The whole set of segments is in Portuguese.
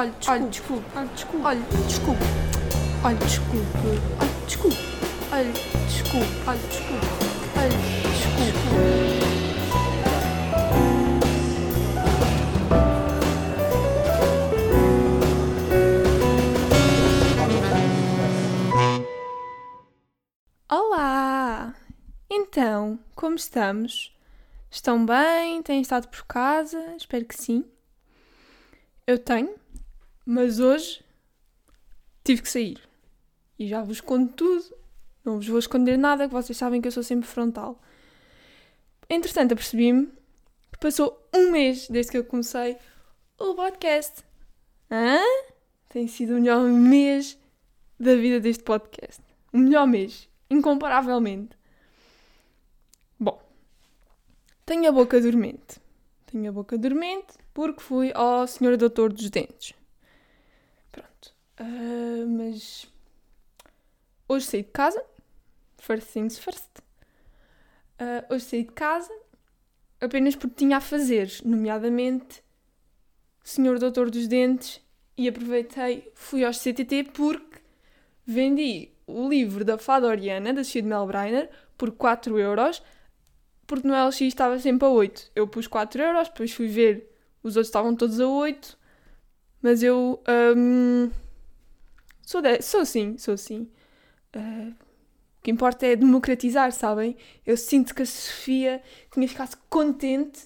Olha, desculpe. Olha, desculpe. Olha, desculpe. Olha, desculpe. Olha, desculpe. Olha, desculpe. Olha, desculpe. Olha, desculpe. Olá! Então, como estamos? Estão bem? Têm estado por casa? Espero que sim. Eu tenho, mas hoje tive que sair. E já vos conto tudo. Não vos vou esconder nada, que vocês sabem que eu sou sempre frontal. Entretanto, apercebi-me que passou um mês desde que eu comecei o podcast. Hã? Tem sido o melhor mês da vida deste podcast. O melhor mês, incomparavelmente. Bom, tenho a boca dormente. Tenho a boca dormente porque fui ao senhor doutor dos dentes. Ah, mas hoje saí de casa. First things first. Ah, hoje saí de casa apenas porque tinha a fazer, nomeadamente senhor doutor dos dentes e aproveitei, fui aos CTT porque vendi o livro da Fada Oriana, da Sofia de Melbreiner, por 4 euros, porque no LX estava sempre a 8. Eu pus 4 euros, depois fui ver, os outros estavam todos a 8, mas eu hum, sou, de, sou assim, sou assim. Uh, o que importa é democratizar, sabem? Eu sinto que a Sofia tinha ficado contente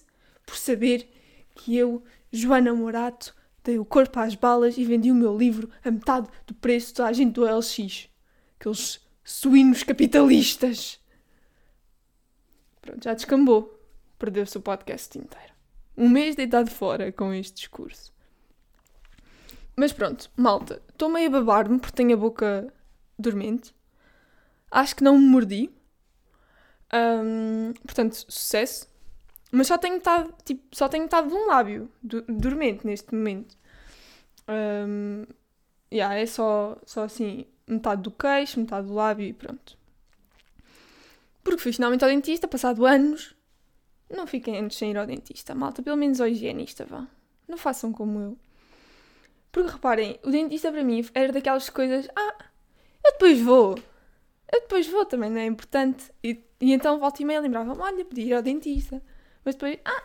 por saber que eu, Joana Morato, dei o corpo às balas e vendi o meu livro a metade do preço da gente do LX. Aqueles suínos capitalistas. Pronto, já descambou. Perdeu-se o podcast inteiro. Um mês deitado fora com este discurso. Mas pronto, malta, estou meio a babar-me porque tenho a boca dormente. Acho que não me mordi. Ahm, portanto, sucesso. Mas só tenho metade, tipo, só tenho metade de um lábio do- dormente neste momento. Um, yeah, é só, só assim, metade do queixo, metade do lábio e pronto. Porque fui finalmente ao dentista, passado anos. Não fiquem antes sem ir ao dentista, malta. Pelo menos ao higienista, vá. Não façam como eu. Porque reparem, o dentista para mim era daquelas coisas. Ah, eu depois vou. Eu depois vou também, não é importante. E, e então volta e meia lembrava-me: olha, podia ir ao dentista. Mas depois, ah,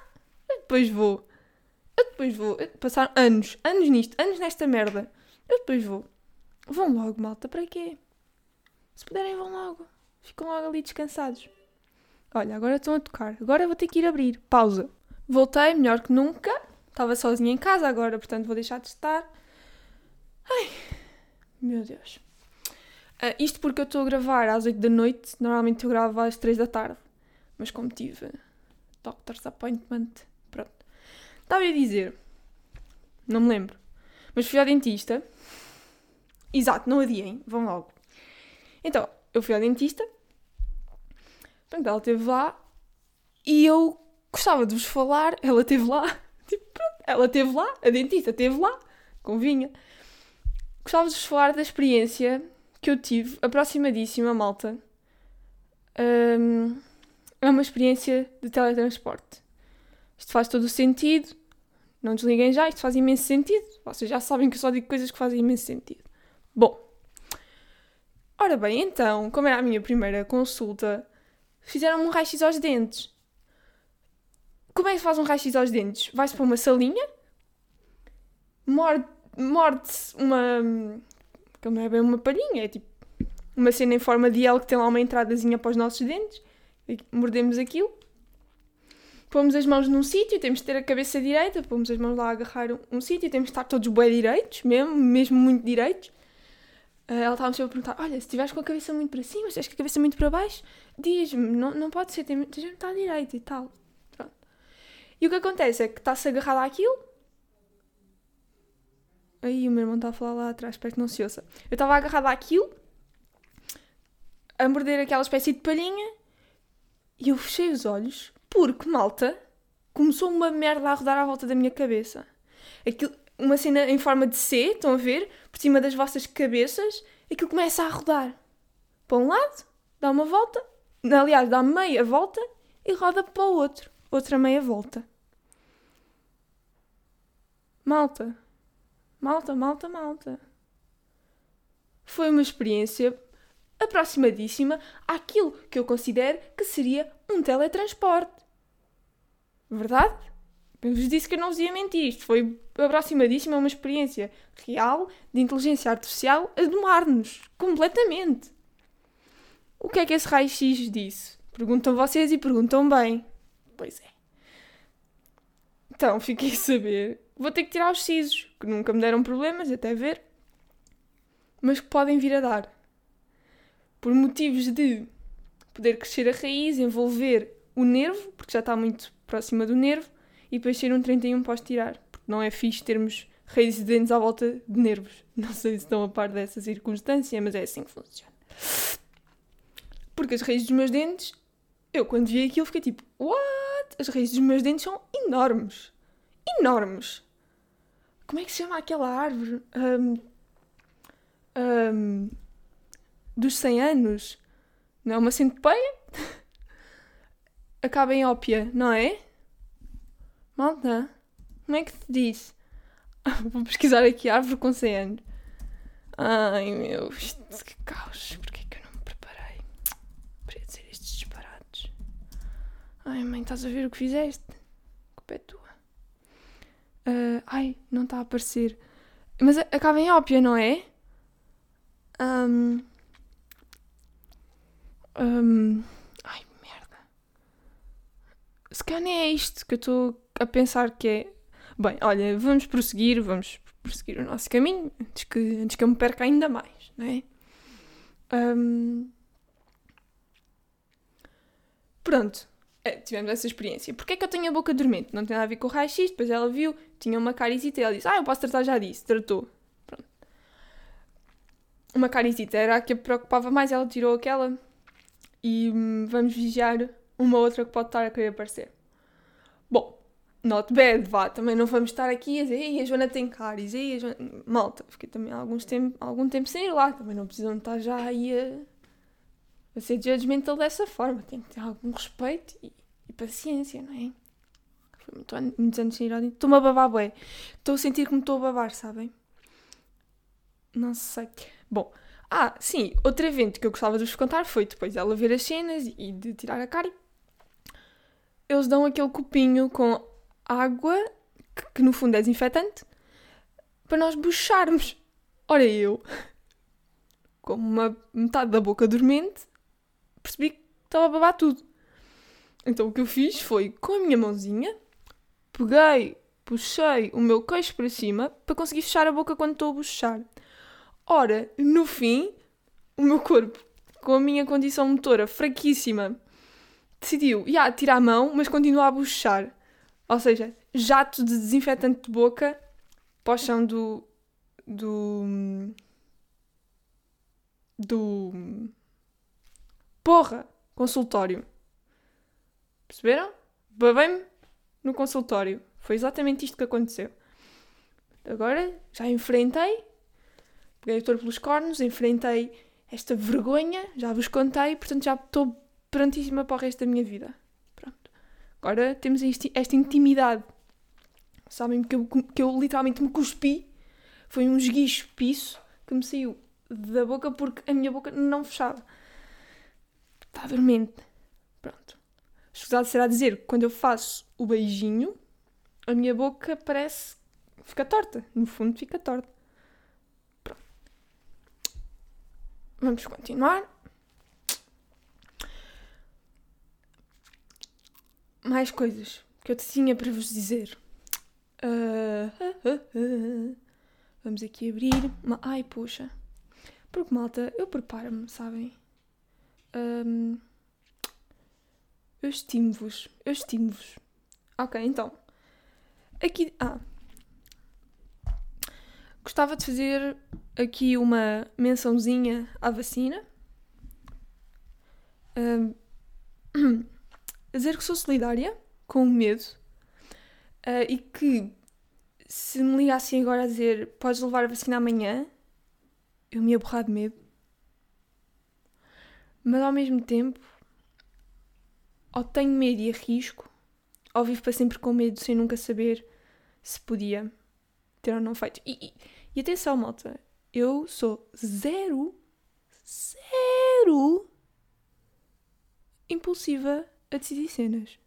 eu depois vou. Eu depois vou. Passaram anos, anos nisto, anos nesta merda. Eu depois vou. Vão logo, malta, para quê? Se puderem, vão logo. Ficam logo ali descansados. Olha, agora estão a tocar. Agora vou ter que ir abrir. Pausa. Voltei, melhor que nunca. Estava sozinha em casa agora, portanto vou deixar de estar. Ai, meu Deus. Ah, isto porque eu estou a gravar às 8 da noite. Normalmente eu gravo às 3 da tarde. Mas como tive doctor's appointment, pronto. Estava a dizer. Não me lembro. Mas fui ao dentista. Exato, não adiem. Vão logo. Então, eu fui ao dentista. Pronto, ela esteve lá. E eu gostava de vos falar. Ela esteve lá. Tipo, pronto, ela esteve lá. A dentista esteve lá. Convinha. Gostava de vos falar da experiência que eu tive, aproximadíssima, malta. Hum, é uma experiência de teletransporte. Isto faz todo o sentido. Não desliguem já, isto faz imenso sentido. Vocês já sabem que eu só digo coisas que fazem imenso sentido. Bom, ora bem, então, como era a minha primeira consulta, fizeram-me um raio-x aos dentes. Como é que se faz um raio-x aos dentes? Vai-se para uma salinha, morde- morde-se uma. que não é bem uma palhinha, é tipo uma cena em forma de L que tem lá uma entradazinha para os nossos dentes. Mordemos aquilo, pomos as mãos num sítio, temos de ter a cabeça direita, pomos as mãos lá a agarrar um, um sítio, temos de estar todos bem direitos, mesmo, mesmo muito direitos. Ah, ela estava-me sempre a perguntar: Olha, se estiveres com a cabeça muito para cima, se estiveres com a cabeça muito para baixo, diz-me, não, não pode ser, tens de estar direito e tal. Pronto. E o que acontece é que está-se agarrado àquilo. Aí o meu irmão está a falar lá atrás, espero que não se ouça. Eu estava agarrada àquilo, a morder aquela espécie de palhinha, e eu fechei os olhos, porque, malta, começou uma merda a rodar à volta da minha cabeça. Aquilo, uma cena em forma de C, estão a ver? Por cima das vossas cabeças, aquilo começa a rodar. Para um lado, dá uma volta, aliás, dá meia volta e roda para o outro. Outra meia volta. Malta, malta, malta, malta. Foi uma experiência aproximadíssima àquilo que eu considero que seria um teletransporte. Verdade? Eu vos disse que eu não vos ia mentir. Isto foi aproximadíssimo a uma experiência real de inteligência artificial a domar-nos completamente. O que é que esse raio-x disse? Perguntam vocês e perguntam bem. Pois é. Então, fiquei a saber. Vou ter que tirar os sisos, que nunca me deram problemas, até ver, mas que podem vir a dar. Por motivos de poder crescer a raiz, envolver o nervo, porque já está muito próxima do nervo, e depois ser um 31 pós tirar. Porque não é fixe termos raízes de dentes à volta de nervos. Não sei se estão a par dessa circunstância, mas é assim que funciona. Porque as raízes dos meus dentes, eu quando vi aquilo fiquei tipo, what? As raízes dos meus dentes são enormes. Enormes. Como é que se chama aquela árvore? Um, um, dos 100 anos? Não é uma centopeia? Acaba em ópia, não é? Malta, como é que se diz? Vou pesquisar aqui árvore com 100 anos. Ai meu, que caos. Porquê que eu não me preparei? Para dizer estes disparados. Ai mãe, estás a ver o que fizeste? A culpa é. Uh, ai, não está a aparecer. Mas acaba em ópia, não é? Um, um, ai, merda. Se calhar nem é isto que eu estou a pensar que é. Bem, olha, vamos prosseguir, vamos prosseguir o nosso caminho antes que, antes que eu me perca ainda mais, não é? Um... Pronto, tivemos essa experiência. Porquê é que eu tenho a boca dormente? Não tem nada a ver com o raio-x, depois ela viu, tinha uma carisita e ela disse: Ah, eu posso tratar já disso. Tratou. Pronto. Uma carisita era a que a preocupava mais, ela tirou aquela e hum, vamos vigiar uma outra que pode estar a querer aparecer. Bom, not bad, vá, também não vamos estar aqui a dizer, ei, a Joana tem cáries, ei, a Joana... Malta, fiquei também alguns tempo, algum tempo sem ir lá, também não precisam estar já aí a, a ser judgmental dessa forma, tem que ter algum respeito e, e paciência, não é? Foi muito, muitos anos sem ir ao Estou-me a babar, bué. Estou a sentir que me estou a babar, sabem? Não sei. Bom, ah, sim, outro evento que eu gostava de vos contar foi depois ela ver as cenas e de tirar a cara. Eles dão aquele copinho com água, que, que no fundo é desinfetante, para nós bucharmos. Ora, eu, com uma metade da boca dormente, percebi que estava a babar tudo. Então o que eu fiz foi, com a minha mãozinha, peguei, puxei o meu queixo para cima para conseguir fechar a boca quando estou a buchar. Ora, no fim, o meu corpo, com a minha condição motora fraquíssima, decidiu, já, tirar a mão, mas continua a buchar. Ou seja, jato de desinfetante de boca para o chão do. do. do. Porra! Consultório. Perceberam? Babei-me no consultório. Foi exatamente isto que aconteceu. Agora já enfrentei, peguei o touro pelos cornos, enfrentei esta vergonha, já vos contei, portanto já estou prontíssima para o resto da minha vida. Agora temos esta intimidade. Sabem que eu, que eu literalmente me cuspi. Foi um esguicho piso que me saiu da boca porque a minha boca não fechava. Dormente. Pronto. Escusado será dizer que quando eu faço o beijinho, a minha boca parece. fica torta. No fundo, fica torta. Pronto. Vamos continuar. mais coisas que eu tinha para vos dizer. Uh, uh, uh, Vamos aqui abrir. Ai, poxa. Porque, malta, eu preparo-me, sabem? Um... Eu estimo-vos. Eu estimo-vos. Ok, então. Aqui. Ah. Gostava de fazer aqui uma mençãozinha à vacina. Um... dizer que sou solidária com o medo uh, e que se me ligassem agora a dizer podes levar a vacina amanhã, eu me ia borrar de medo. Mas ao mesmo tempo, ou tenho medo e arrisco, ou vivo para sempre com medo sem nunca saber se podia ter ou não feito. E, e, e atenção, malta, eu sou zero, zero impulsiva a decidir cenas.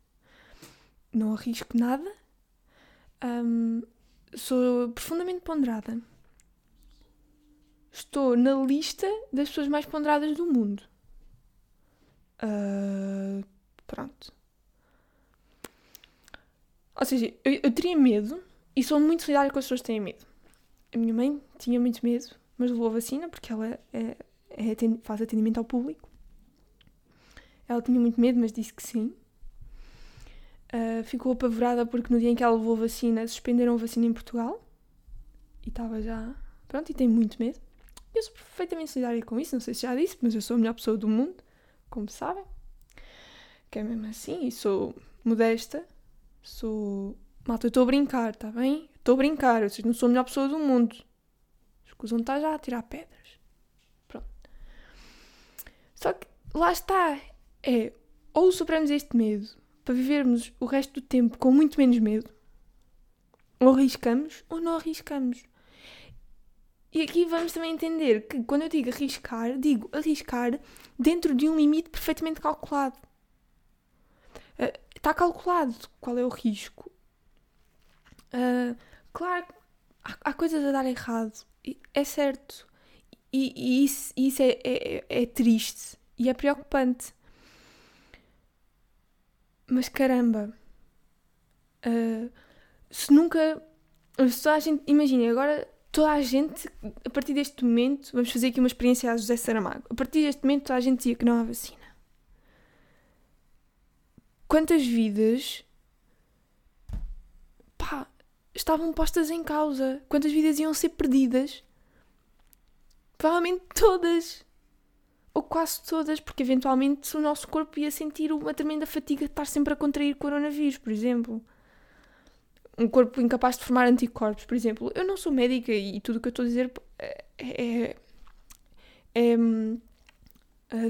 Não arrisco nada. Um, sou profundamente ponderada. Estou na lista das pessoas mais ponderadas do mundo. Uh, pronto. Ou seja, eu, eu teria medo e sou muito solidária com as pessoas que têm medo. A minha mãe tinha muito medo, mas levou a vacina porque ela é, é, faz atendimento ao público. Ela tinha muito medo, mas disse que sim. Uh, ficou apavorada porque no dia em que ela levou a vacina suspenderam a vacina em Portugal e estava já. Pronto, e tem muito medo. Eu sou perfeitamente solidária com isso, não sei se já disse, mas eu sou a melhor pessoa do mundo, como sabem. Que é mesmo assim, e sou modesta, sou. Malta, eu estou a brincar, está bem? Estou a brincar, eu não sou a melhor pessoa do mundo. Escusam estar já a tirar pedras. Pronto. Só que lá está. É ou superamos este medo para vivermos o resto do tempo com muito menos medo, ou arriscamos ou não arriscamos. E aqui vamos também entender que quando eu digo arriscar, digo arriscar dentro de um limite perfeitamente calculado. Uh, está calculado qual é o risco. Uh, claro, há, há, coisas a dar errado, é certo. E, e isso, isso é, é, é triste e é preocupante. Mas caramba, uh, se nunca. Se a gente. Imagina, agora toda a gente, a partir deste momento, vamos fazer aqui uma experiência a José Saramago. A partir deste momento, toda a gente dizia que não há vacina. Quantas vidas pá, estavam postas em causa? Quantas vidas iam ser perdidas? Provavelmente todas. Ou quase todas, porque eventualmente o nosso corpo ia sentir uma tremenda fatiga de estar sempre a contrair coronavírus, por exemplo um corpo incapaz de formar anticorpos, por exemplo. Eu não sou médica e tudo o que eu estou a dizer é, é, é, é um,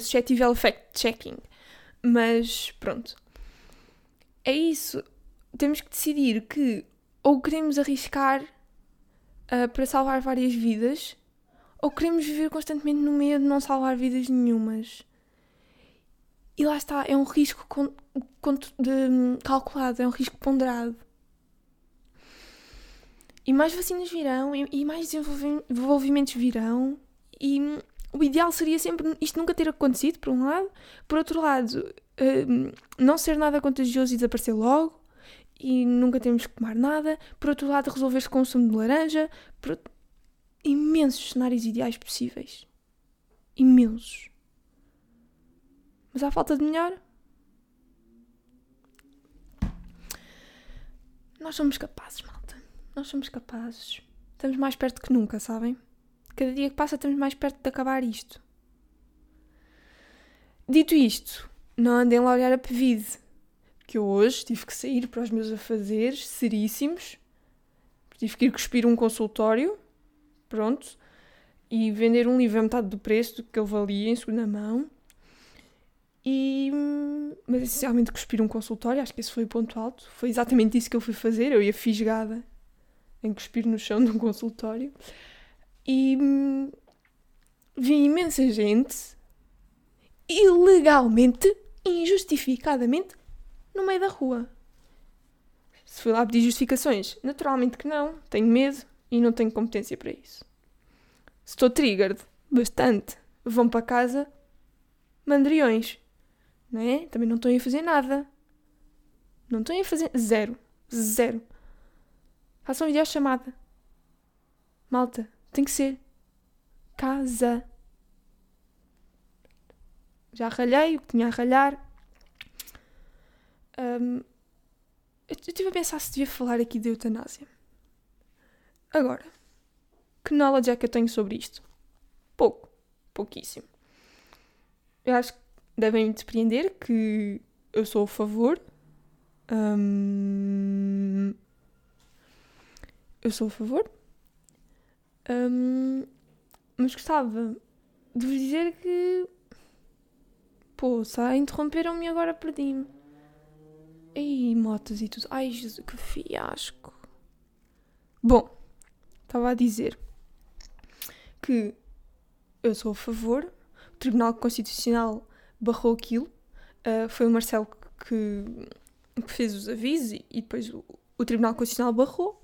suscetível fact-checking. Mas pronto. É isso. Temos que decidir que ou queremos arriscar uh, para salvar várias vidas ou queremos viver constantemente no meio de não salvar vidas nenhumas. E lá está, é um risco de, hum, calculado, é um risco ponderado. E mais vacinas virão, e, e mais desenvolvimentos virão, e o ideal seria sempre isto nunca ter acontecido, por um lado. Por outro lado, uh, não ser nada contagioso e desaparecer logo, e nunca temos que tomar nada. Por outro lado, resolver-se o sumo de laranja. Por... Imensos cenários ideais possíveis. Imensos. Mas há falta de melhor? Nós somos capazes, mal. Nós somos capazes. Estamos mais perto que nunca, sabem? Cada dia que passa estamos mais perto de acabar isto. Dito isto, não andem lá a olhar a Pevide, que eu hoje tive que sair para os meus afazeres seríssimos, tive que ir cuspir um consultório, pronto, e vender um livro a metade do preço do que ele valia em segunda mão. E, mas essencialmente cuspir um consultório, acho que esse foi o ponto alto. Foi exatamente isso que eu fui fazer. Eu ia fisgada em cuspir no chão de um consultório. E hum, vi imensa gente ilegalmente, injustificadamente, no meio da rua. Se fui lá pedir justificações, naturalmente que não, tenho medo e não tenho competência para isso. Estou triggered, bastante. Vão para casa mandriões, não é? Também não estão a fazer nada. Não estão a fazer zero, zero. Façam videochamada. Malta, tem que ser. Casa. Já ralhei o que tinha a ralhar. Um, eu estive a pensar se devia falar aqui de eutanásia. Agora, que knowledge é que eu tenho sobre isto? Pouco. Pouquíssimo. Eu acho que devem me surpreender que eu sou a favor. Um, eu sou a favor. Um, mas gostava de vos dizer que. Poça, interromperam-me e agora perdi-me. Ei, motos e tudo. Ai, Jesus, que fiasco. Bom, estava a dizer que eu sou a favor, o Tribunal Constitucional barrou aquilo, uh, foi o Marcelo que, que, fez os avisos e, e depois o, o, Tribunal Constitucional barrou.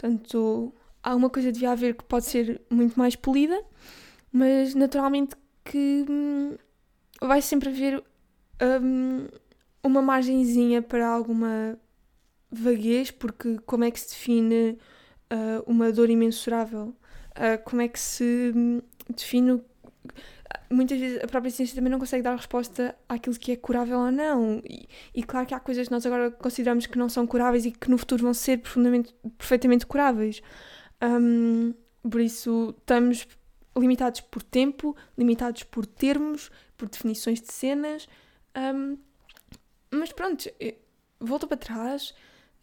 Portanto, há uma coisa devia haver que pode ser muito mais polida, mas naturalmente que hum, vai sempre haver hum, uma margenzinha para alguma vaguez, porque como é que se define uh, uma dor imensurável? Uh, como é que se hum, define. Muitas vezes a própria ciência também não consegue dar resposta àquilo que é curável ou não. E, e, claro que há coisas que nós agora consideramos que não são curáveis e que no futuro vão ser profundamente, perfeitamente curáveis. Um, por isso, estamos limitados por tempo, limitados por termos, por definições de cenas. Um, mas pronto, volta para trás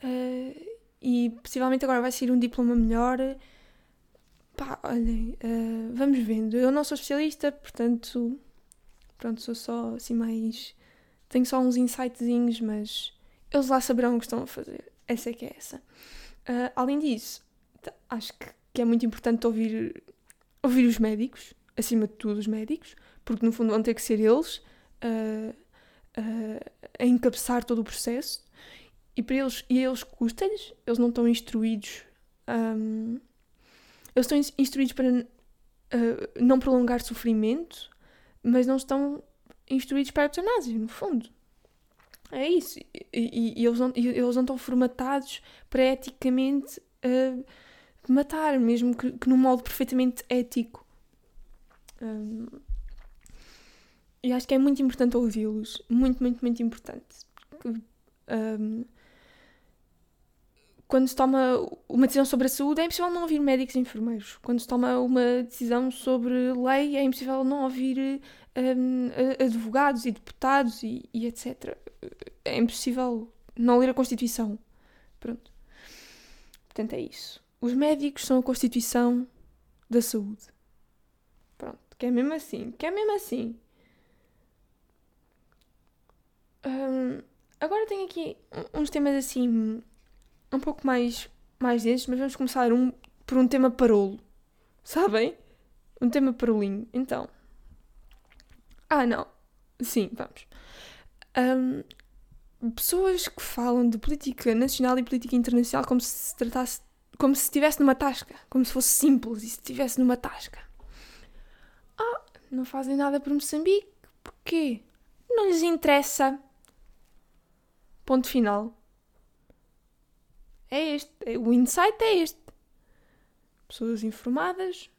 uh, e possivelmente agora vai ser um diploma melhor. Pá, olhem, uh, vamos vendo. Eu não sou especialista, portanto, pronto, sou só assim mais. Tenho só uns insightzinhos, mas eles lá saberão o que estão a fazer. Essa é que é essa. Uh, além disso, acho que, que é muito importante ouvir, ouvir os médicos, acima de tudo os médicos, porque no fundo vão ter que ser eles uh, a encabeçar todo o processo e para eles, e eles custa-lhes, eles não estão instruídos, um, eles estão instruídos para uh, não prolongar sofrimento, mas não estão instruídos para a eutanásia, no fundo. É isso. E, e, e eles, não, e eles não estão formatados para eticamente uh, matar, mesmo que, que num modo perfeitamente ético. Um, e acho que é muito importante ouvi-los. Muito, muito, muito importante. Porque, um, quando se toma uma decisão sobre a saúde, é impossível não ouvir médicos e enfermeiros. Quando se toma uma decisão sobre lei, é impossível não ouvir um, advogados e deputados e, e, etc. É impossível não ler a Constituição. Pronto. Portanto, é isso. Os médicos são a Constituição da saúde. Pronto. Que é mesmo assim. Que é mesmo assim. Um, agora tenho aqui uns temas assim um pouco mais, mais densos, mas vamos começar um, por um tema parolo. Sabem? Um tema parolinho. Então. Ah, não. Sim, vamos. Um, pessoas que falam de política nacional e política internacional como se se tratasse. como se estivesse numa tasca. Como se fosse simples e se estivesse numa tasca. Ah, não fazem nada por Moçambique. Porquê? Não lhes interessa. Ponto final. É este. É, o insight é este. Pessoas informadas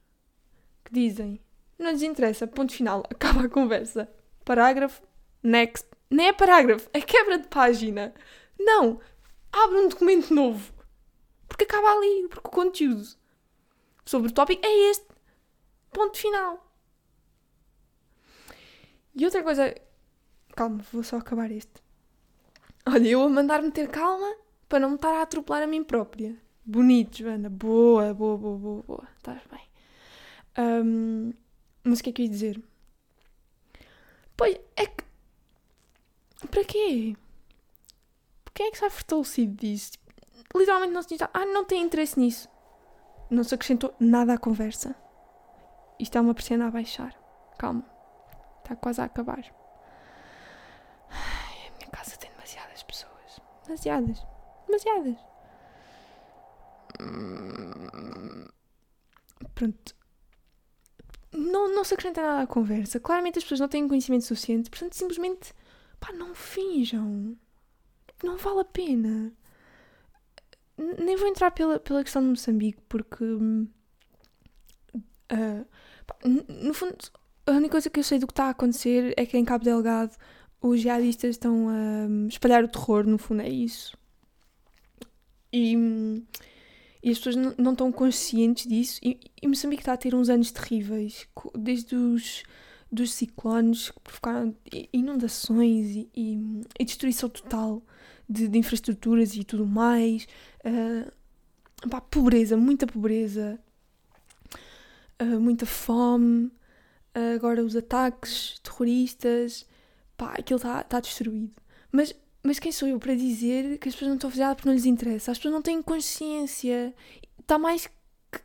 que dizem: não lhes interessa, ponto final, acaba a conversa. Parágrafo, next. Nem é parágrafo, é quebra de página. Não! Abre um documento novo. Porque acaba ali, porque o conteúdo sobre o tópico é este. Ponto final. E outra coisa. Calma, vou só acabar este. Olha, eu a mandar meter calma para não me estar a atropelar a mim própria. Bonito, Joana. Boa, boa, boa, boa, boa. Estás bem. Um, mas o que é que eu ia dizer? Pois, é que. Para quê? Quem é que está fortalecido disso? Literalmente não se diz. Ah, não tem interesse nisso. Não se acrescentou nada à conversa. Isto é uma persiana a baixar. Calma. Está quase a acabar. Ai, a minha casa tem demasiadas pessoas. Demasiadas demasiadas. Pronto. Não, não se acrescenta nada à conversa. Claramente as pessoas não têm conhecimento suficiente, portanto, simplesmente pá, não finjam. Não vale a pena. Nem vou entrar pela, pela questão de Moçambique, porque. Uh, pá, no fundo, a única coisa que eu sei do que está a acontecer é que em Cabo Delgado os jihadistas estão a espalhar o terror, no fundo é isso. E, e as pessoas não, estão conscientes disso. E, e Moçambique está a ter uns anos terríveis, desde os dos ciclones que provocaram inundações e, e, e destruição total de, de, infraestruturas e tudo mais. Uh, pá, pobreza, muita pobreza, uh, muita fome. Uh, agora os ataques terroristas, pá, aquilo está tá destruído. Mas mas quem sou eu para dizer que as pessoas não estão a fazer nada porque não lhes interessa? As pessoas não têm consciência. Está mais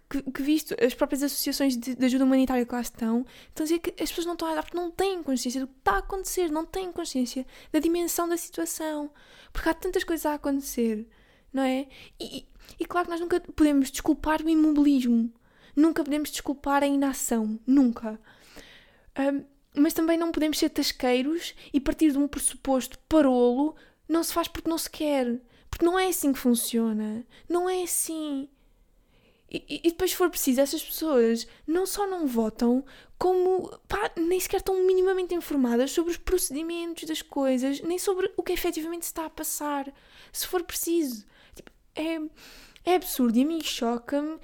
que, que, visto as próprias associações de, de, ajuda humanitária que lá estão, estão a dizer que as pessoas não estão a olhar porque não têm consciência do que está a acontecer, não têm consciência da dimensão da situação. Porque há tantas coisas a acontecer, não é? E, e claro que nós nunca podemos desculpar o imobilismo, nunca podemos desculpar a inação, nunca. Um, mas também não podemos ser tasqueiros e partir de um pressuposto parolo não se faz porque não se quer. Porque não é assim que funciona. Não é assim. E, e, depois, se for preciso, essas pessoas não só não votam, como pá, nem sequer estão minimamente informadas sobre os procedimentos das coisas, nem sobre o que efetivamente está a passar. Se for preciso. Tipo, é, é absurdo e a mim choca-me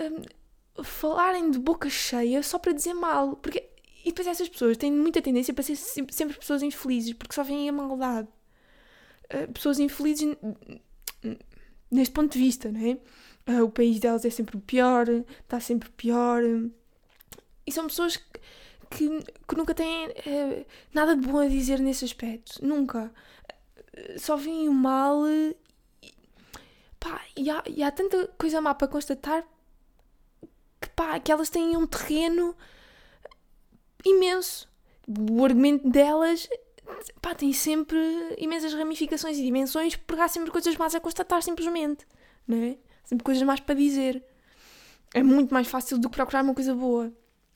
um, falarem de boca cheia só para dizer mal. Porque, e depois essas pessoas têm muita tendência para ser sempre, sempre pessoas infelizes, porque só veem a maldade. Uh, pessoas infelizes neste ponto de vista, não é? uh, o país delas é sempre pior, está sempre pior. E são pessoas que, que, que nunca têm uh, nada de bom a dizer nesse aspecto. Nunca. Só veem o mal. E, pá, e, há, e há tanta coisa má para constatar que, pá, que elas têm um terreno imenso. O argumento delas pá, tem sempre imensas ramificações e dimensões porque há sempre coisas más a constatar, simplesmente. Não é? sempre coisas mais para dizer. É muito mais fácil do que procurar uma coisa boa,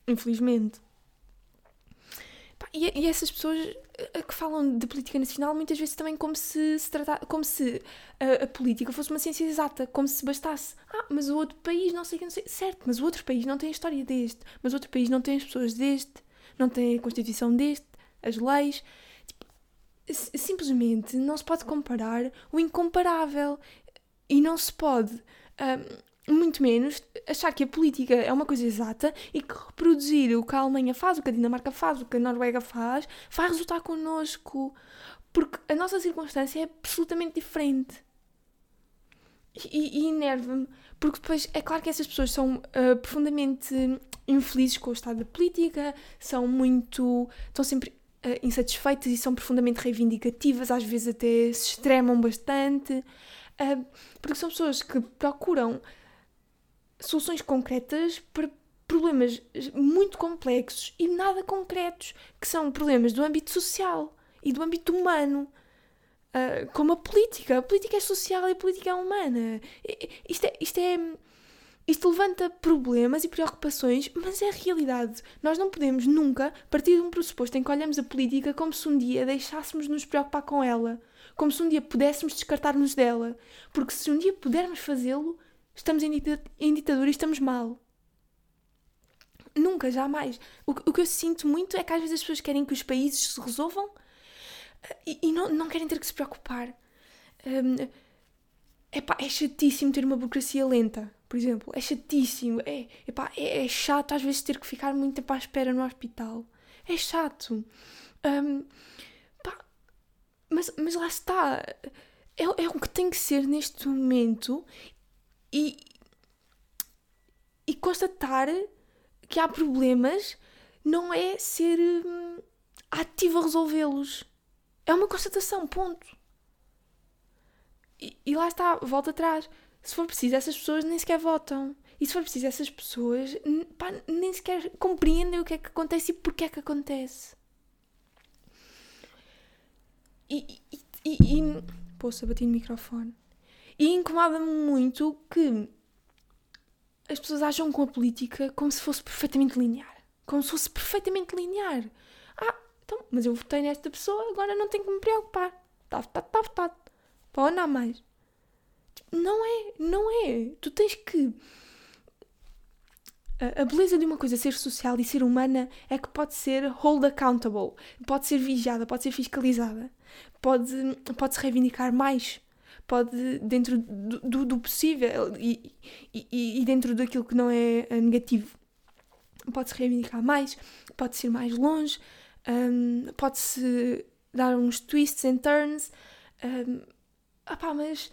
infelizmente. E, e, essas pessoas eh, que falam de política nacional muitas vezes também como se, se tratar, como se a, a, política fosse uma ciência exata, como se bastasse. Ah, mas o outro país não sei, não sei. Certo, mas o outro país não tem a história deste, mas o outro país não tem as pessoas deste, não tem a constituição deste, as leis. Simplesmente não se pode comparar o incomparável. E não se pode muito menos achar que a política é uma coisa exata e que reproduzir o que a Alemanha faz, o que a Dinamarca faz, o que a Noruega faz, vai resultar connosco. Porque a nossa circunstância é absolutamente diferente. E, e enerva-me, porque depois é claro que essas pessoas são uh, profundamente infelizes com o estado da política, são muito. estão sempre insatisfeitas e são profundamente reivindicativas, às vezes até se extremam bastante. Uh, porque são pessoas que procuram soluções concretas para problemas muito complexos e nada concretos, que são problemas do âmbito social e do âmbito humano. Uh, como a política. A política é social e a política é humana. Isto é, isto é. Isto levanta problemas e preocupações, mas é a realidade. Nós não podemos nunca partir de um pressuposto em que olhamos a política como se um dia deixássemos nos preocupar com ela como se um dia pudéssemos descartar-nos dela, porque se um dia pudermos fazê-lo, estamos em, ditadura e estamos mal. Nunca, jamais. O, o, que eu sinto muito é que às vezes as pessoas querem que os países se resolvam eh, e, e não, não querem ter que se preocupar. Um, epá, é chatíssimo ter uma burocracia lenta, por exemplo. É chatíssimo. É, epá, é, é chato às vezes ter que ficar muito tempo à espera no hospital. É chato. Um, mas, mas lá está. É, é o que tem que ser neste momento e, e constatar que há problemas não é ser hum, ativo a resolvê-los. É uma constatação, ponto. E, lá está, volta atrás. Se for preciso, essas pessoas nem sequer votam. E se for preciso, essas pessoas pá, nem sequer compreendem o que é que acontece e porque é que acontece. E, e, e, e poxa, bati no microfone. E incomoda-me muito que as pessoas acham com a política como se fosse perfeitamente linear. Como se fosse perfeitamente linear. Ah, então, mas eu votei nesta pessoa, agora não tenho que me preocupar. Está votado, está votado. Pode andar mais. Não é, não é. Tu tens que a beleza de uma coisa ser social e ser humana é que pode ser hold accountable, pode ser vigiada, pode ser fiscalizada, pode, pode se reivindicar mais, pode, dentro do, do, do possível e, e, e, dentro daquilo que não é eh, negativo, pode-se reivindicar mais, pode-se ir mais longe, um, pode-se dar uns twists and turns, um, opá, mas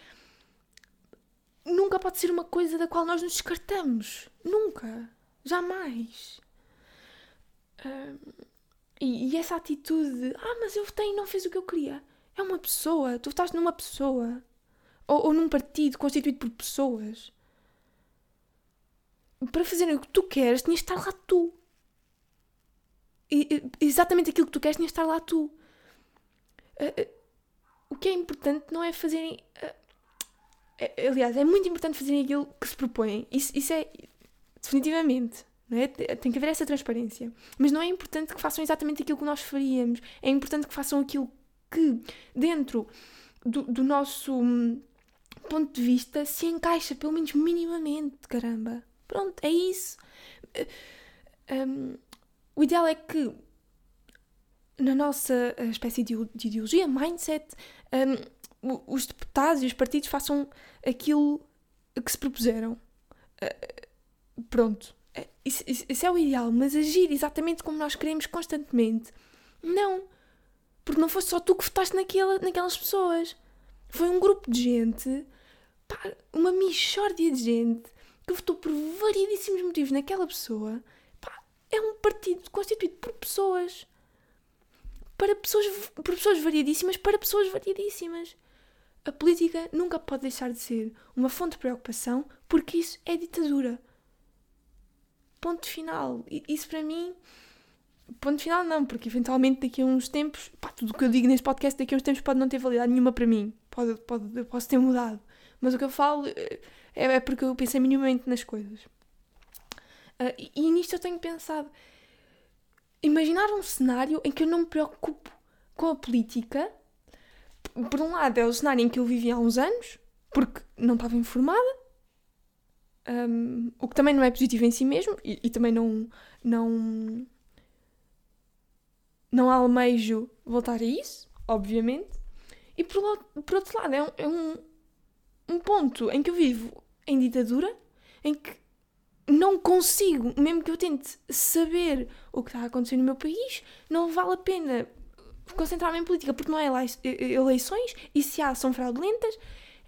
nunca pode ser uma coisa da qual nós nos descartamos. Nunca. Jamais. e, e, essa atitude de, ah, mas eu votei e não fez o que eu queria. É uma pessoa. Tu votaste numa pessoa. Ou, ou num partido constituído por pessoas. para fazerem o que tu queres, tinhas de estar lá tu. E, exatamente aquilo que tu queres, tinhas de estar lá tu. Uh, que é importante não é fazerem. Uh, aliás, é muito importante fazerem aquilo que se propõem. Isso, isso é. Definitivamente. Não é? Tem que haver essa transparência. Mas não é importante que façam exatamente aquilo que nós faríamos. É importante que façam aquilo que, dentro do, do nosso hum, ponto de vista, se encaixa, pelo menos minimamente. Caramba. Pronto, é isso. Um, o ideal é que na nossa eh, espécie de, ideologia, mindset, um, os deputados e os partidos façam aquilo que se propuseram. Uh, pronto. Eh, isso, isso, é o ideal, mas agir exatamente como nós queremos constantemente. Não. Porque não foi só tu que votaste naquela, naquelas pessoas. Foi um grupo de gente, pá, uma mixórdia de gente, que votou por variedíssimos motivos naquela pessoa. Pá, é um partido constituído por pessoas para pessoas, por pessoas variadíssimas para pessoas variadíssimas. A política nunca pode deixar de ser uma fonte de preocupação porque isso é ditadura. Ponto final. Isso para mim. Ponto final não, porque eventualmente daqui a uns tempos, pá, tudo o que eu digo neste podcast daqui a uns tempos pode não ter validade nenhuma para mim. Pode, pode, eu posso ter mudado. Mas o que eu falo é, é porque eu pensei minimamente nas coisas. Uh, e, e nisto eu tenho pensado imaginar um cenário em que eu não me preocupo com a política. Por um lado, é o cenário em que eu vivi há uns anos, porque não estava informada, um, o que também não é positivo em si mesmo, e, e também não, não, não almejo voltar a isso, obviamente. E por, por outro lado, é, um, é um, um ponto em que eu vivo em ditadura, em que não consigo, mesmo que eu tente saber o que está a acontecer no meu país, não vale a pena concentrar-me em política porque não há eleições e se há são fraudulentas.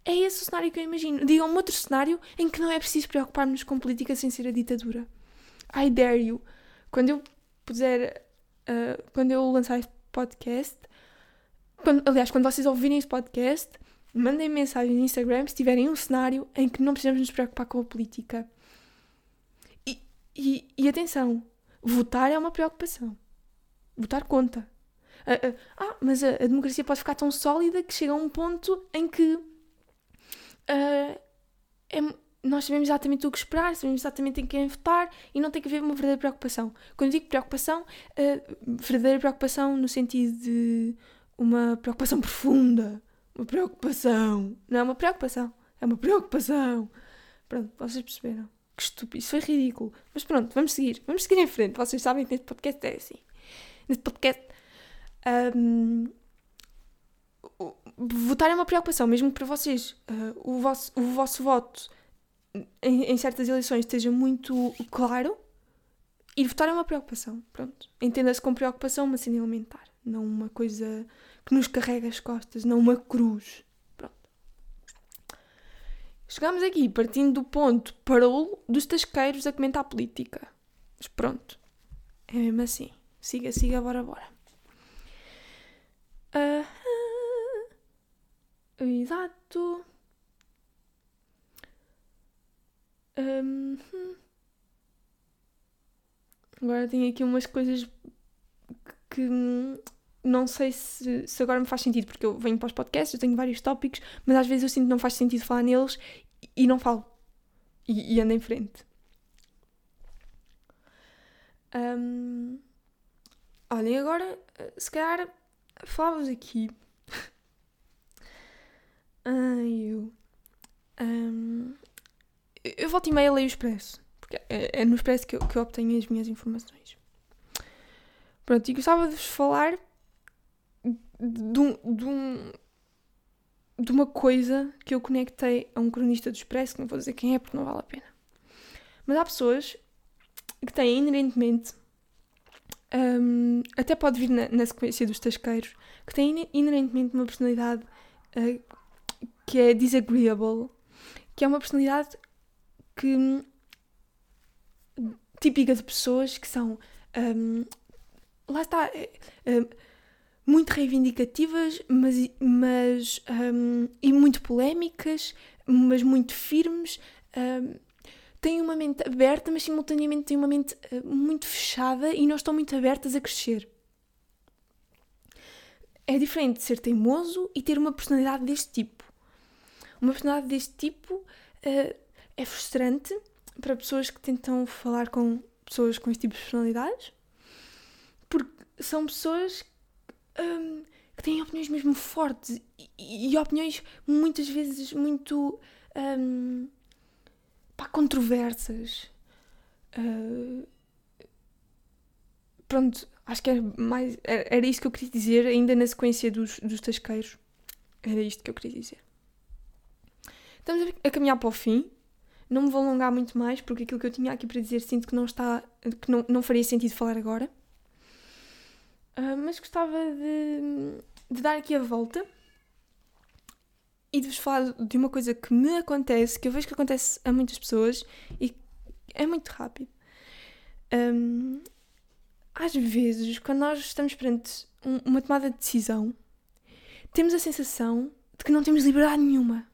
É esse o cenário que eu imagino. Digam-me outro cenário em que não é preciso preocupar-nos com política sem ser a ditadura. I dare you. Quando eu puser. Uh, quando eu lançar este podcast. Quando, aliás, quando vocês ouvirem este podcast, mandem mensagem no Instagram se tiverem um cenário em que não precisamos nos preocupar com a política. E, e atenção, votar é uma preocupação. Votar conta. Ah, mas a, a, democracia pode ficar tão sólida que chega a um ponto em que uh, é, nós sabemos exatamente o que esperar, sabemos exatamente em quem votar e não tem que haver uma verdadeira preocupação. Quando digo preocupação, verdadeira preocupação no sentido de uma preocupação profunda. Uma preocupação. Não é uma preocupação, é uma preocupação. Pronto, vocês perceberam. Que estúpido, isso foi ridículo. Mas pronto, vamos seguir. Vamos seguir em frente. Vocês sabem que neste podcast é assim. Neste podcast. Um, votar é uma preocupação, mesmo que para vocês uh, o, vosso, o vosso voto em, em, certas eleições esteja muito claro. Ir votar é uma preocupação. Pronto. Entenda-se com preocupação uma cena elementar. Não uma coisa que nos carrega as costas. Não uma cruz. Chegámos aqui partindo do ponto parou dos tasqueiros a comentar política. Mas pronto. É mesmo assim. Siga, siga, bora, bora. Uh, exato. Um, agora tenho aqui umas coisas que não sei se, se, agora me faz sentido, porque eu venho para os podcasts, eu tenho vários tópicos, mas às vezes eu sinto que não faz sentido falar neles e, não falo. E, e ando em frente. Um, olhem, agora, se calhar, falava-vos aqui. Ai, eu. Um, eu volto e meia leio o Expresso, porque é, é no Expresso que eu, que eu obtenho as minhas informações. Pronto, e gostava de vos falar de um, de, um, de uma coisa que eu conectei a um cronista do Expresso, que não vou dizer quem é porque não vale a pena. Mas há pessoas que têm inerentemente, um, até pode vir na, na, sequência dos tasqueiros, que têm inerentemente uma personalidade uh, que é disagreeable, que é uma personalidade que típica de pessoas que são um, lá está uh, muito reivindicativas, mas, mas um, e muito polémicas, mas muito firmes. Um, têm uma mente aberta, mas simultaneamente têm uma mente uh, muito fechada e não estão muito abertas a crescer. É diferente ser teimoso e ter uma personalidade deste tipo. Uma personalidade deste tipo uh, é frustrante para pessoas que tentam falar com pessoas com este tipo de personalidades, porque são pessoas um, que têm opiniões mesmo fortes e, e opiniões muitas vezes muito um, pá, controversas. Uh, pronto, acho que era mais. Era isto que eu queria dizer, ainda na sequência dos, dos tasqueiros. Era isto que eu queria dizer. Estamos a caminhar para o fim. Não me vou alongar muito mais, porque aquilo que eu tinha aqui para dizer sinto que não está. que não, não faria sentido falar agora. Uh, mas gostava de, de dar aqui a volta e de vos falar de uma coisa que me acontece, que eu vejo que acontece a muitas pessoas e é muito rápido. Um, às vezes, quando nós estamos perante um, uma tomada de decisão, temos a sensação de que não temos liberdade nenhuma.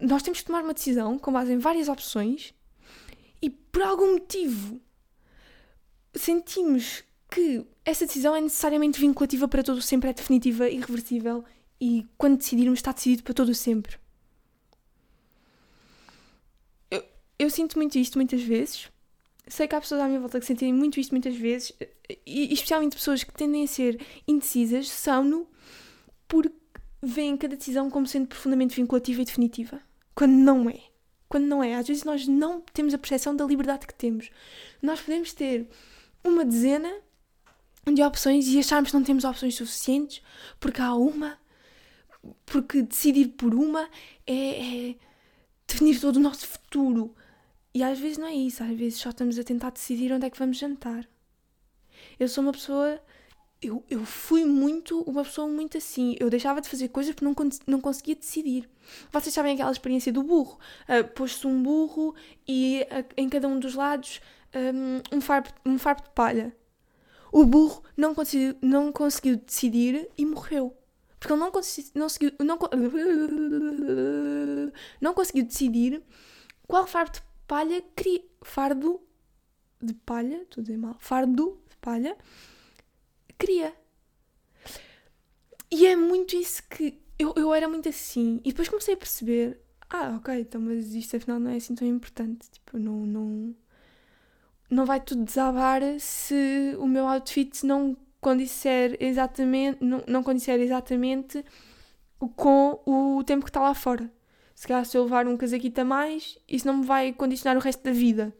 Nós temos que tomar uma decisão com base em várias opções e por algum motivo sentimos que essa decisão é necessariamente vinculativa para todo sempre, é definitiva, irreversível e quando decidirmos está decidido para todo sempre. Eu, eu sinto muito isto muitas vezes. Sei que há pessoas à minha volta que sentem muito isto muitas vezes, e especialmente pessoas que tendem a ser indecisas, são-no porque veem cada decisão como sendo profundamente vinculativa e definitiva. Quando não é. Quando não é. Às vezes nós não temos a percepção da liberdade que temos. Nós podemos ter uma dezena de opções e acharmos que não temos opções suficientes porque há uma porque decidir por uma é, é definir todo o nosso futuro. E às vezes não é isso, às vezes só estamos a tentar decidir onde é que vamos jantar. Eu sou uma pessoa. Eu, eu fui muito uma pessoa muito assim. Eu deixava de fazer coisas porque não, não conseguia decidir. Vocês sabem aquela experiência do burro? Uh, Pôs-se um burro e uh, em cada um dos lados um, um, farpo, um farpo de palha. O burro não conseguiu, não conseguiu decidir e morreu. Porque ele não, consegui, não, conseguiu, não, não conseguiu decidir qual fardo de palha queria. Fardo de palha, estou a dizer mal. Fardo de palha queria. E é muito isso que. Eu, eu era muito assim. E depois comecei a perceber: ah, ok, então, mas isto afinal não é assim tão importante. Tipo, não. não não vai tudo desabar se o meu outfit não condisser exatamente, não, não condisser exatamente com o tempo que está lá fora. Se calhar se eu levar um casaquito a mais, isso não me vai condicionar o resto da vida.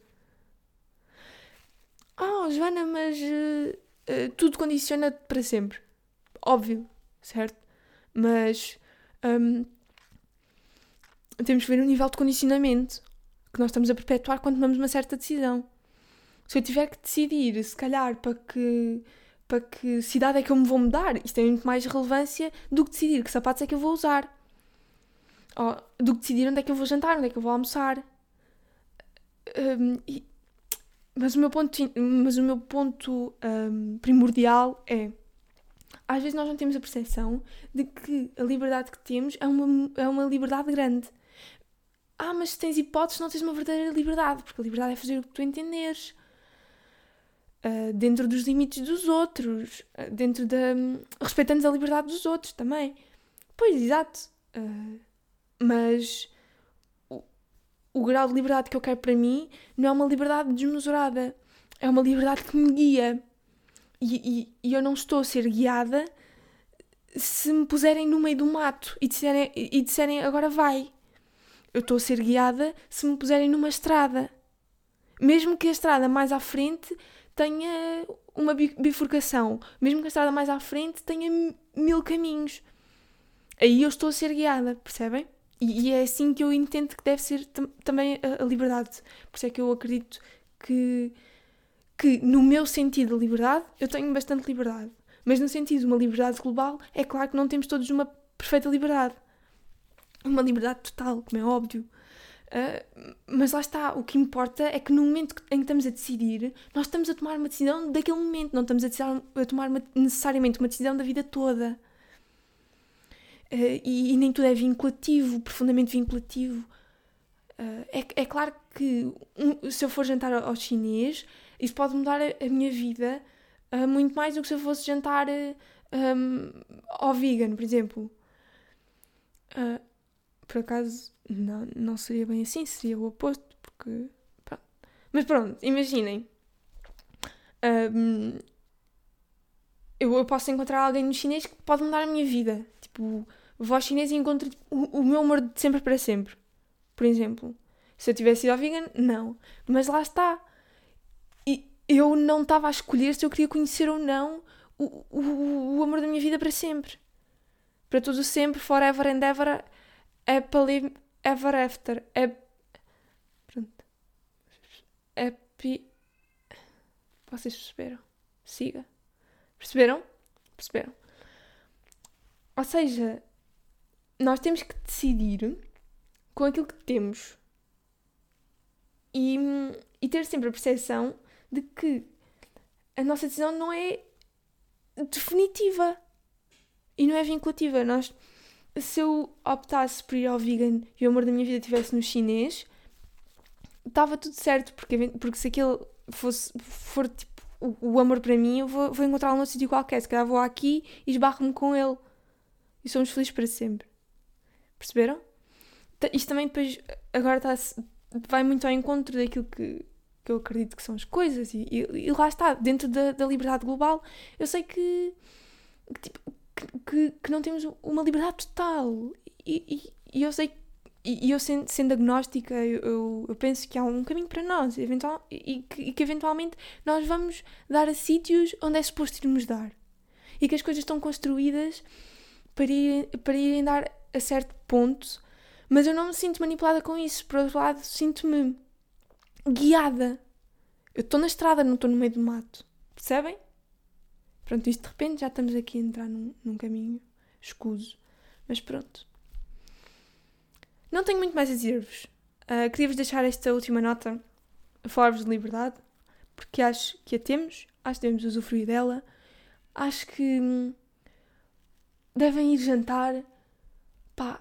Oh, Joana, mas uh, uh, tudo condiciona para sempre. Óbvio, certo? Mas um, temos que ver o nível de condicionamento que nós estamos a perpetuar quando tomamos uma certa decisão. Se eu tiver que decidir, se calhar, para que para que cidade é que eu me vou mudar. Isto tem muito mais relevância do que decidir que sapatos é que eu vou usar. Ou, do que decidir onde é que eu vou jantar, onde é que eu vou almoçar. Um, e, mas o meu ponto, mas o meu ponto um, primordial é às vezes nós não temos a percepção de que a liberdade que temos é uma, é uma liberdade grande. Ah, mas se tens hipóteses, não tens uma verdadeira liberdade, porque a liberdade é fazer o que tu entenderes uh, dentro dos limites dos outros, uh, dentro da. Um, respeitando a liberdade dos outros também. Pois, exato. Uh, mas o, o grau de liberdade que eu quero para mim não é uma liberdade desmesurada, é uma liberdade que me guia. E, e, e eu não estou a ser guiada se me puserem no meio do mato e disserem, e disserem agora vai. Eu estou a ser guiada se me puserem numa estrada. Mesmo que a estrada mais à frente tenha uma bifurcação, mesmo que a estrada mais à frente tenha mil caminhos. Aí eu estou a ser guiada, percebem? E, é assim que eu entendo que deve ser tam também a, a, liberdade. Por isso é que eu acredito que, que, no meu sentido de liberdade, eu tenho bastante liberdade. Mas no sentido de uma liberdade global, é claro que não temos todos uma perfeita liberdade. Uma liberdade total, como é óbvio. Uh, mas lá está, o que importa é que no momento em que estamos a decidir, nós estamos a tomar uma decisão daquele momento, não estamos a, a tomar uma, necessariamente uma decisão da vida toda. Uh, e, e, nem tudo é vinculativo, profundamente vinculativo. Uh, é, é claro que um, se eu for jantar ao chinês, isso pode mudar a, a minha vida muito mais do que se eu fosse jantar um, ao vegan, por exemplo. Por acaso, não, não seria bem assim, seria o oposto, porque. Pronto. Mas pronto, imaginem. Um, eu, eu posso encontrar alguém no chinês que pode mudar a minha vida. Tipo, vou ao chinês e encontro tipo, o, o meu amor de sempre para sempre. Por exemplo. Se eu tivesse ido ao vegan, não. Mas lá está. E eu não estava a escolher se eu queria conhecer ou não o, o, o amor da minha vida para sempre. Para tudo sempre, forever and ever, happily ever after. É. Pronto. Happy. Vocês perceberam? Siga. Perceberam? Perceberam? Ou seja, nós temos que decidir com aquilo que temos e, e ter sempre a percepção de que a nossa decisão não é definitiva e não é vinculativa. Nós, se eu optasse por ir ao vegan e o amor da minha vida estivesse no chinês, estava tudo certo, porque, porque se aquele fosse, for tipo o, o amor para mim, eu vou, vou encontrá-lo num sítio qualquer. Se calhar vou aqui e esbarro-me com ele. E somos felizes para sempre. Perceberam? Isto também depois agora está, vai muito ao encontro daquilo que, que eu acredito que são as coisas e, e, e lá está, dentro da, da, liberdade global, eu sei que, que, tipo, que, que, não temos uma liberdade total e, e eu sei e eu sendo, sendo agnóstica, eu, eu, eu, penso que há um caminho para nós eventual, e, que, e que eventualmente nós vamos dar a sítios onde é suposto irmos dar. E que as coisas estão construídas para irem, para irem dar a certo ponto, mas eu não me sinto manipulada com isso. Por outro lado, sinto-me guiada. Eu estou na estrada, não estou no meio do mato. Percebem? Pronto, isto de repente já estamos aqui a entrar num, num caminho escuso. Mas pronto. Não tenho muito mais a dizer-vos. Uh, Queria-vos deixar esta última nota a falar-vos de liberdade, porque acho que a temos, acho que devemos usufruir dela. Acho que hum, devem ir jantar. Pá,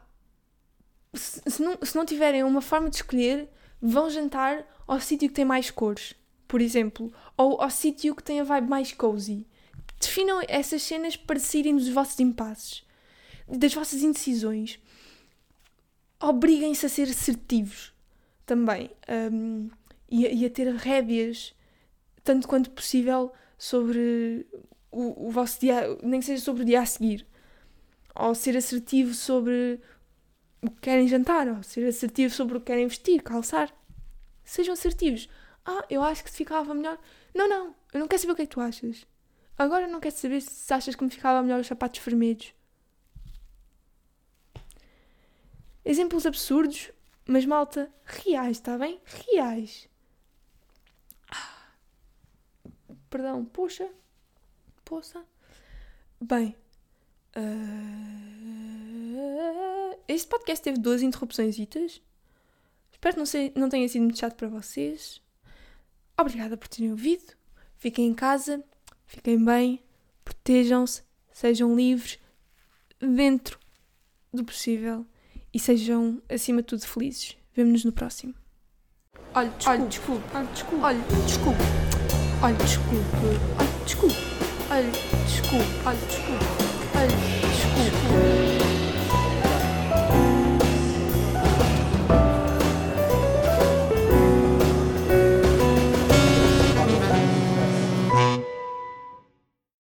se, se, não, se não tiverem uma forma de escolher, vão jantar ao sítio que tem mais cores, por exemplo, ou ao sítio que tem a vibe mais cozy. Definam essas cenas para dos vossos impasses, das vossas indecisões. Obriguem-se a ser assertivos também um, e, a, e, a ter rédeas, tanto quanto possível, sobre o, o vosso dia, nem que seja sobre o dia a seguir, ou ser assertivo sobre o que querem jantar, ou ser assertivo sobre o que querem vestir, calçar. Sejam assertivos. Ah, eu acho que ficava melhor. Não, não, eu não quero saber o que é que tu achas. Agora não quero saber se achas que me ficava melhor os sapatos vermelhos. Exemplos absurdos, mas malta, reais, está bem? Reais. Perdão, poxa. Poça. Bem. Uh, este podcast teve duas interrupções. Espero que não, sei, não tenha sido muito chato para vocês. Obrigada por terem ouvido. Fiquem em casa, fiquem bem, protejam-se, sejam livres dentro do possível e sejam, acima de tudo, felizes. Vemo-nos no próximo. Olha, desculpe. Olha, desculpe. Olha, desculpe. Olha, desculpe. Olha, desculpe. Olha, desculpe. Olha, desculpe. Olha, desculpe.